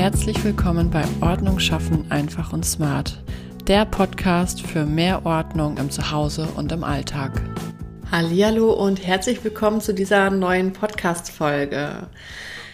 Herzlich willkommen bei Ordnung schaffen einfach und smart, der Podcast für mehr Ordnung im Zuhause und im Alltag. Hallo und herzlich willkommen zu dieser neuen Podcast Folge.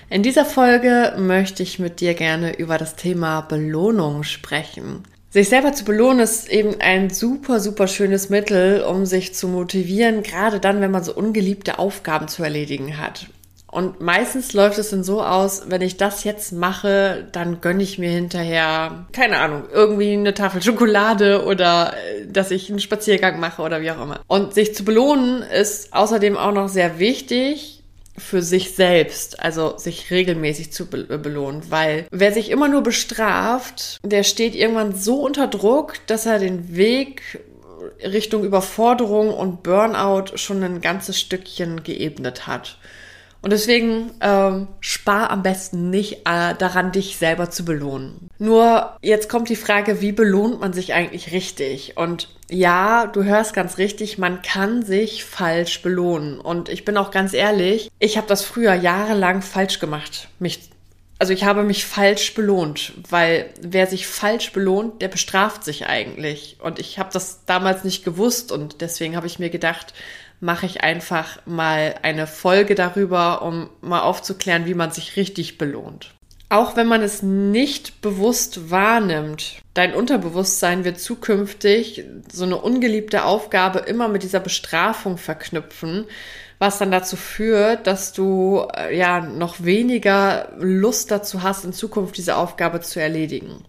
In dieser Folge möchte ich mit dir gerne über das Thema Belohnung sprechen. Sich selber zu belohnen ist eben ein super, super schönes Mittel, um sich zu motivieren, gerade dann, wenn man so ungeliebte Aufgaben zu erledigen hat. Und meistens läuft es dann so aus, wenn ich das jetzt mache, dann gönne ich mir hinterher, keine Ahnung, irgendwie eine Tafel Schokolade oder äh, dass ich einen Spaziergang mache oder wie auch immer. Und sich zu belohnen ist außerdem auch noch sehr wichtig, für sich selbst, also sich regelmäßig zu belohnen, weil wer sich immer nur bestraft, der steht irgendwann so unter Druck, dass er den Weg Richtung Überforderung und Burnout schon ein ganzes Stückchen geebnet hat. Und deswegen ähm, spar am besten nicht äh, daran, dich selber zu belohnen. Nur jetzt kommt die Frage, wie belohnt man sich eigentlich richtig? Und ja, du hörst ganz richtig, man kann sich falsch belohnen. Und ich bin auch ganz ehrlich, ich habe das früher jahrelang falsch gemacht. Mich, also ich habe mich falsch belohnt, weil wer sich falsch belohnt, der bestraft sich eigentlich. Und ich habe das damals nicht gewusst und deswegen habe ich mir gedacht, mache ich einfach mal eine Folge darüber, um mal aufzuklären, wie man sich richtig belohnt. Auch wenn man es nicht bewusst wahrnimmt, dein Unterbewusstsein wird zukünftig so eine ungeliebte Aufgabe immer mit dieser Bestrafung verknüpfen, was dann dazu führt, dass du äh, ja noch weniger Lust dazu hast, in Zukunft diese Aufgabe zu erledigen.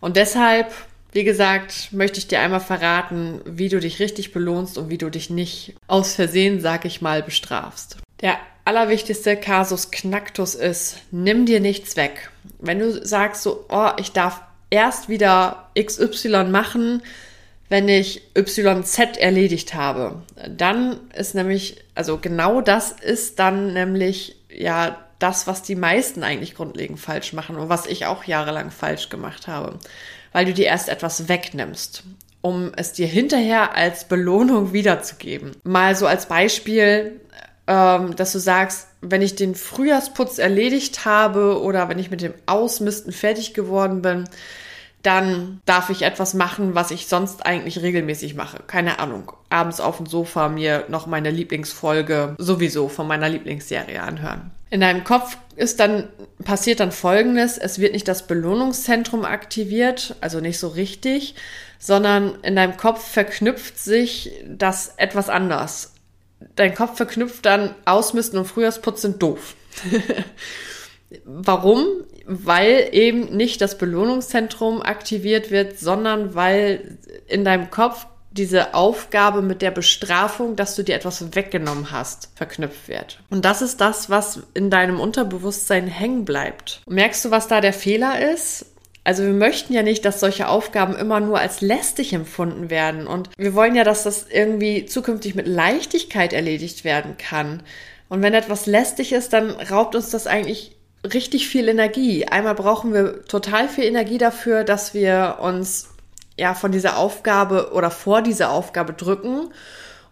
Und deshalb wie gesagt, möchte ich dir einmal verraten, wie du dich richtig belohnst und wie du dich nicht aus Versehen, sag ich mal, bestrafst. Der allerwichtigste Kasus Knacktus ist, nimm dir nichts weg. Wenn du sagst so, oh, ich darf erst wieder XY machen, wenn ich YZ erledigt habe, dann ist nämlich, also genau das ist dann nämlich ja das, was die meisten eigentlich grundlegend falsch machen und was ich auch jahrelang falsch gemacht habe weil du dir erst etwas wegnimmst, um es dir hinterher als Belohnung wiederzugeben. Mal so als Beispiel, ähm, dass du sagst, wenn ich den Frühjahrsputz erledigt habe oder wenn ich mit dem Ausmisten fertig geworden bin, dann darf ich etwas machen, was ich sonst eigentlich regelmäßig mache. Keine Ahnung. Abends auf dem Sofa mir noch meine Lieblingsfolge sowieso von meiner Lieblingsserie anhören. In deinem Kopf ist dann, passiert dann Folgendes. Es wird nicht das Belohnungszentrum aktiviert, also nicht so richtig, sondern in deinem Kopf verknüpft sich das etwas anders. Dein Kopf verknüpft dann Ausmisten und Frühjahrsputz sind doof. Warum? Weil eben nicht das Belohnungszentrum aktiviert wird, sondern weil in deinem Kopf diese Aufgabe mit der Bestrafung, dass du dir etwas weggenommen hast, verknüpft wird. Und das ist das, was in deinem Unterbewusstsein hängen bleibt. merkst du, was da der Fehler ist? Also wir möchten ja nicht, dass solche Aufgaben immer nur als lästig empfunden werden. Und wir wollen ja, dass das irgendwie zukünftig mit Leichtigkeit erledigt werden kann. Und wenn etwas lästig ist, dann raubt uns das eigentlich richtig viel Energie. Einmal brauchen wir total viel Energie dafür, dass wir uns ja von dieser Aufgabe oder vor dieser Aufgabe drücken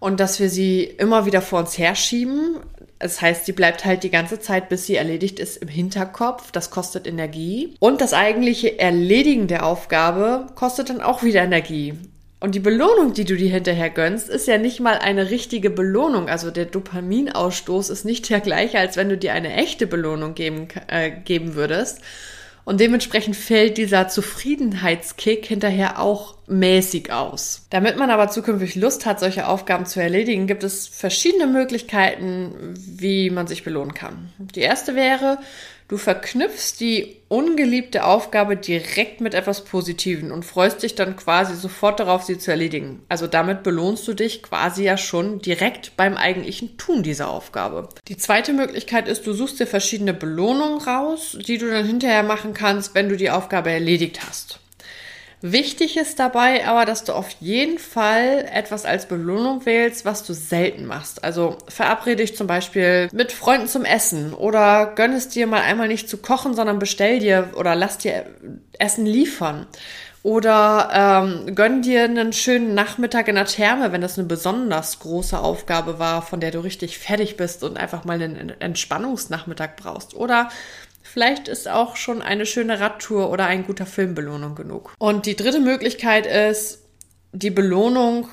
und dass wir sie immer wieder vor uns herschieben. Das heißt, sie bleibt halt die ganze Zeit, bis sie erledigt ist, im Hinterkopf. Das kostet Energie. Und das eigentliche Erledigen der Aufgabe kostet dann auch wieder Energie. Und die Belohnung, die du dir hinterher gönnst, ist ja nicht mal eine richtige Belohnung. Also der Dopaminausstoß ist nicht der gleiche, als wenn du dir eine echte Belohnung geben, äh, geben würdest. Und dementsprechend fällt dieser Zufriedenheitskick hinterher auch mäßig aus. Damit man aber zukünftig Lust hat, solche Aufgaben zu erledigen, gibt es verschiedene Möglichkeiten, wie man sich belohnen kann. Die erste wäre, Du verknüpfst die ungeliebte Aufgabe direkt mit etwas Positiven und freust dich dann quasi sofort darauf, sie zu erledigen. Also damit belohnst du dich quasi ja schon direkt beim eigentlichen Tun dieser Aufgabe. Die zweite Möglichkeit ist, du suchst dir verschiedene Belohnungen raus, die du dann hinterher machen kannst, wenn du die Aufgabe erledigt hast. Wichtig ist dabei aber, dass du auf jeden Fall etwas als Belohnung wählst, was du selten machst. Also verabrede dich zum Beispiel mit Freunden zum Essen oder gönn es dir mal einmal nicht zu kochen, sondern bestell dir oder lass dir Essen liefern. Oder ähm, gönn dir einen schönen Nachmittag in der Therme, wenn das eine besonders große Aufgabe war, von der du richtig fertig bist und einfach mal einen Entspannungsnachmittag brauchst. Oder Vielleicht ist auch schon eine schöne Radtour oder ein guter Film Belohnung genug. Und die dritte Möglichkeit ist, die Belohnung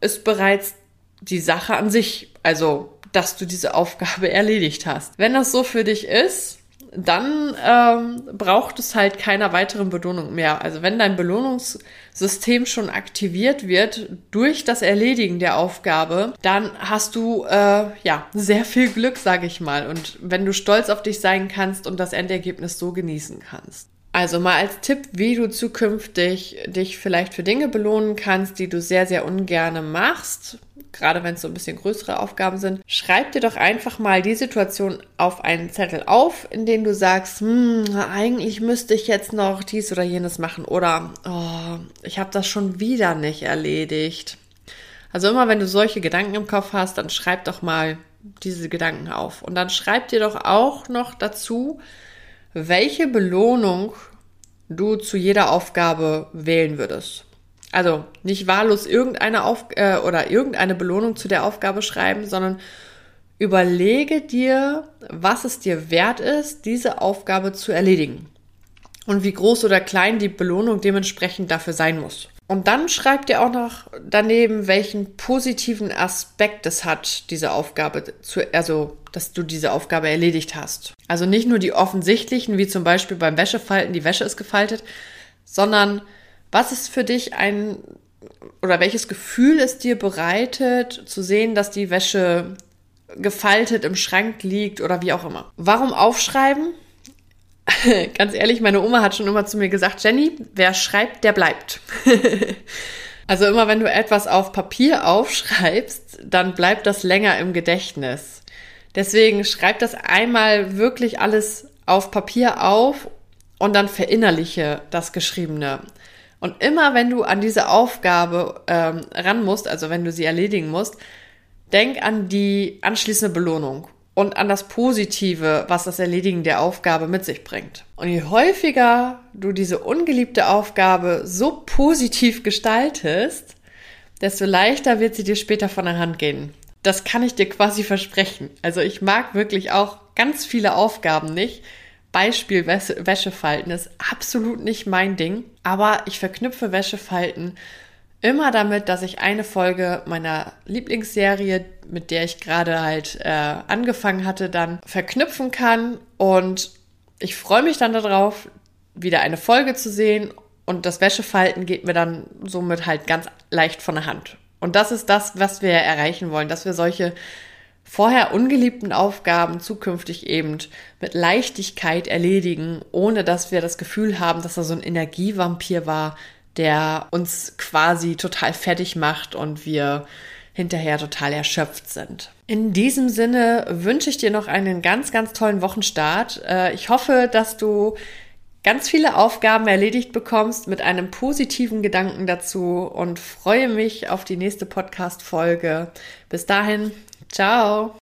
ist bereits die Sache an sich. Also, dass du diese Aufgabe erledigt hast. Wenn das so für dich ist, dann ähm, braucht es halt keiner weiteren Belohnung mehr. Also wenn dein Belohnungssystem schon aktiviert wird durch das Erledigen der Aufgabe, dann hast du äh, ja sehr viel Glück, sage ich mal. Und wenn du stolz auf dich sein kannst und das Endergebnis so genießen kannst. Also mal als Tipp, wie du zukünftig dich vielleicht für Dinge belohnen kannst, die du sehr, sehr ungerne machst, gerade wenn es so ein bisschen größere Aufgaben sind, schreib dir doch einfach mal die Situation auf einen Zettel auf, in dem du sagst, hm, eigentlich müsste ich jetzt noch dies oder jenes machen oder oh, ich habe das schon wieder nicht erledigt. Also immer wenn du solche Gedanken im Kopf hast, dann schreib doch mal diese Gedanken auf und dann schreib dir doch auch noch dazu, welche Belohnung du zu jeder Aufgabe wählen würdest. Also nicht wahllos irgendeine Auf äh, oder irgendeine Belohnung zu der Aufgabe schreiben, sondern überlege dir, was es dir wert ist, diese Aufgabe zu erledigen und wie groß oder klein die Belohnung dementsprechend dafür sein muss. Und dann schreibt ihr auch noch daneben, welchen positiven Aspekt es hat, diese Aufgabe zu, also, dass du diese Aufgabe erledigt hast. Also nicht nur die offensichtlichen, wie zum Beispiel beim Wäschefalten, die Wäsche ist gefaltet, sondern was ist für dich ein, oder welches Gefühl es dir bereitet, zu sehen, dass die Wäsche gefaltet im Schrank liegt oder wie auch immer. Warum aufschreiben? ganz ehrlich, meine Oma hat schon immer zu mir gesagt, Jenny, wer schreibt, der bleibt. also immer wenn du etwas auf Papier aufschreibst, dann bleibt das länger im Gedächtnis. Deswegen schreib das einmal wirklich alles auf Papier auf und dann verinnerliche das Geschriebene. Und immer wenn du an diese Aufgabe ähm, ran musst, also wenn du sie erledigen musst, denk an die anschließende Belohnung und an das Positive, was das Erledigen der Aufgabe mit sich bringt. Und je häufiger du diese ungeliebte Aufgabe so positiv gestaltest, desto leichter wird sie dir später von der Hand gehen. Das kann ich dir quasi versprechen. Also ich mag wirklich auch ganz viele Aufgaben nicht. Beispiel Wäschefalten ist absolut nicht mein Ding, aber ich verknüpfe Wäschefalten immer damit, dass ich eine Folge meiner Lieblingsserie, mit der ich gerade halt äh, angefangen hatte, dann verknüpfen kann. Und ich freue mich dann darauf, wieder eine Folge zu sehen. Und das Wäschefalten geht mir dann somit halt ganz leicht von der Hand. Und das ist das, was wir erreichen wollen, dass wir solche vorher ungeliebten Aufgaben zukünftig eben mit Leichtigkeit erledigen, ohne dass wir das Gefühl haben, dass er so ein Energievampir war, der uns quasi total fertig macht und wir hinterher total erschöpft sind. In diesem Sinne wünsche ich dir noch einen ganz, ganz tollen Wochenstart. Äh, ich hoffe, dass du ganz viele Aufgaben erledigt bekommst mit einem positiven Gedanken dazu und freue mich auf die nächste Podcast-Folge. Bis dahin, ciao!